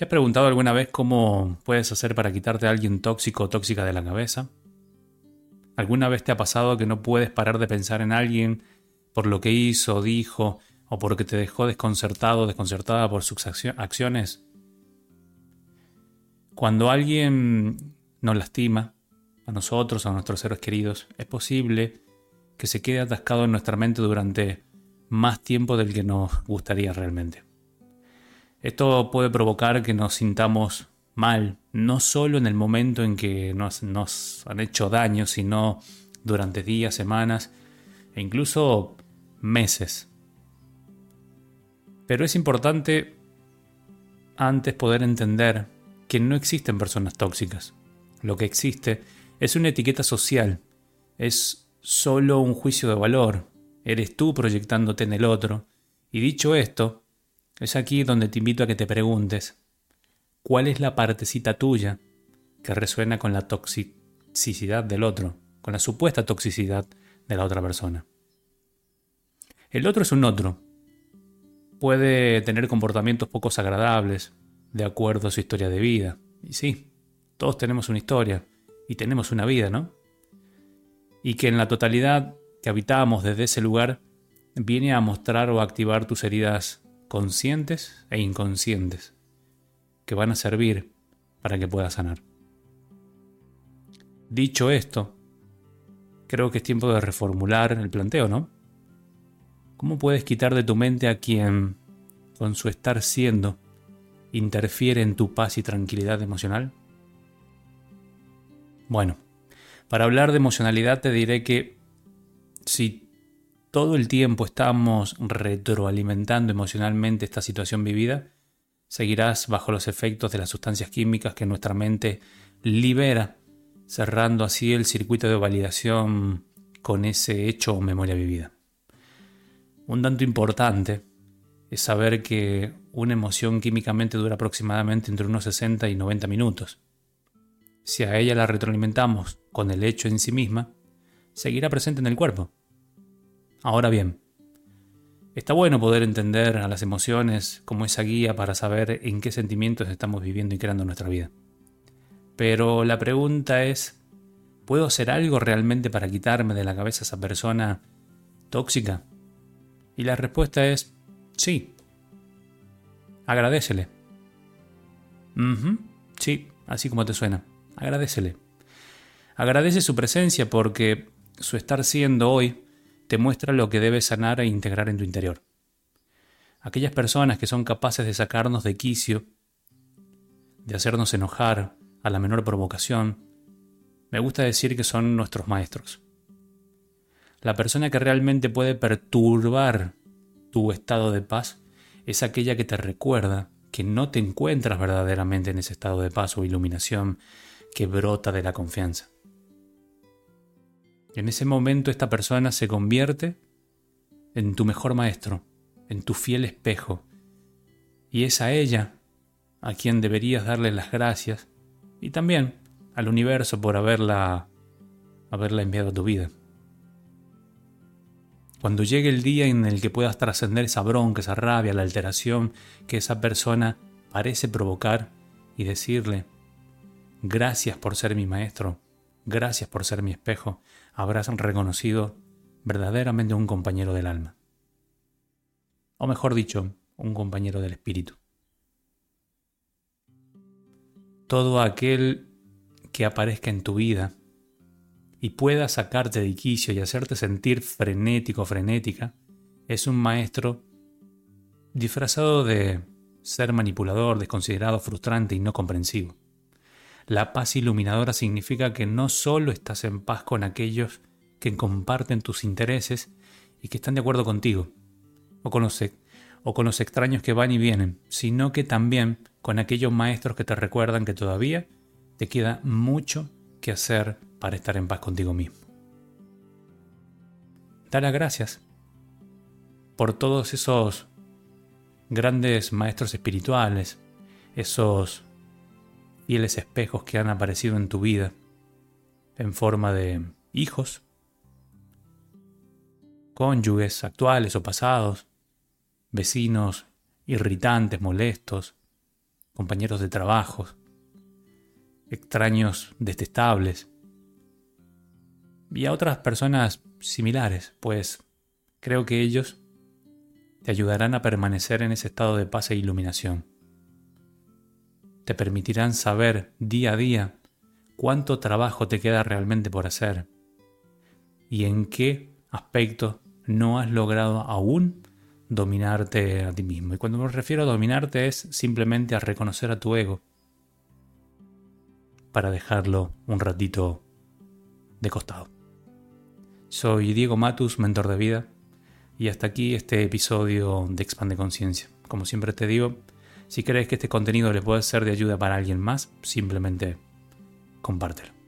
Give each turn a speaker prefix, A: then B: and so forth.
A: ¿Te has preguntado alguna vez cómo puedes hacer para quitarte a alguien tóxico o tóxica de la cabeza? ¿Alguna vez te ha pasado que no puedes parar de pensar en alguien por lo que hizo, dijo o porque te dejó desconcertado o desconcertada por sus acciones? Cuando alguien nos lastima, a nosotros, a nuestros seres queridos, es posible que se quede atascado en nuestra mente durante más tiempo del que nos gustaría realmente. Esto puede provocar que nos sintamos mal, no solo en el momento en que nos, han hecho daño, sino durante días, semanas e incluso meses. Pero es importante antes poder entender que no existen personas tóxicas. Lo que existe es una etiqueta social, es solo un juicio de valor, eres tú proyectándote en el otro. Y dicho esto, es aquí donde te invito a que te preguntes, ¿cuál es la partecita tuya que resuena con la toxicidad del otro, con la supuesta toxicidad de la otra persona? El otro es un otro. Puede tener comportamientos poco agradables, de acuerdo a su historia de vida. Y sí, todos tenemos una historia y tenemos una vida, ¿no? Y que en la totalidad que habitamos desde ese lugar viene a mostrar o activar tus heridas conscientes e inconscientes, que van a servir para que puedas sanar. Dicho esto, creo que es tiempo de reformular el planteo, ¿no? ¿Cómo puedes quitar de tu mente a quien, con su estar siendo, interfiere en tu paz y tranquilidad emocional? Bueno, para hablar de emocionalidad te diré que si todo el tiempo estamos retroalimentando emocionalmente esta situación vivida, seguirás bajo los efectos de las sustancias químicas que nuestra mente libera, cerrando así el circuito de validación con ese hecho o memoria vivida. Un dato importante es saber que una emoción químicamente dura aproximadamente entre unos 60 y 90 minutos. Si a ella la retroalimentamos con el hecho en sí misma, seguirá presente en el cuerpo Ahora bien, está bueno poder entender a las emociones como esa guía para saber en qué sentimientos estamos viviendo y creando nuestra vida. Pero la pregunta es, ¿puedo hacer algo realmente para quitarme de la cabeza a esa persona tóxica? Y la respuesta es sí. Agradecele. Sí, así como te suena. Agradecele. Agradece su presencia porque su estar siendo hoy te muestra lo que debes sanar e integrar en tu interior. Aquellas personas que son capaces de sacarnos de quicio, de hacernos enojar a la menor provocación, me gusta decir que son nuestros maestros. La persona que realmente puede perturbar tu estado de paz es aquella que te recuerda que no te encuentras verdaderamente en ese estado de paz o iluminación que brota de la confianza. En ese momento esta persona se convierte en tu mejor maestro, en tu fiel espejo. Y es a ella a quien deberías darle las gracias y también al universo por haberla, haberla enviado a tu vida. Cuando llegue el día en el que puedas trascender esa bronca, esa rabia, la alteración que esa persona parece provocar y decirle, gracias por ser mi maestro, gracias por ser mi espejo, habrás reconocido verdaderamente un compañero del alma. O mejor dicho, un compañero del espíritu. Todo aquel que aparezca en tu vida y pueda sacarte de quicio y hacerte sentir frenético, frenética, es un maestro disfrazado de ser manipulador, desconsiderado, frustrante y no comprensivo. La paz iluminadora significa que no solo estás en paz con aquellos que comparten tus intereses y que están de acuerdo contigo, o con los, extraños que van y vienen, sino que también con aquellos maestros que te recuerdan que todavía te queda mucho que hacer para estar en paz contigo mismo. Da las gracias por todos esos grandes maestros espirituales, esos fieles espejos que han aparecido en tu vida en forma de hijos, cónyuges actuales o pasados, vecinos irritantes, molestos, compañeros de trabajo, extraños detestables y a otras personas similares, pues creo que ellos te ayudarán a permanecer en ese estado de paz e iluminación. Te permitirán saber día a día cuánto trabajo te queda realmente por hacer y en qué aspecto no has logrado aún dominarte a ti mismo. Y cuando me refiero a dominarte es simplemente a reconocer a tu ego para dejarlo un ratito de costado. Soy Diego Matus, mentor de vida, y hasta aquí este episodio de Expande Conciencia. Como siempre te digo, si crees que este contenido le puede ser de ayuda para alguien más, simplemente compártelo.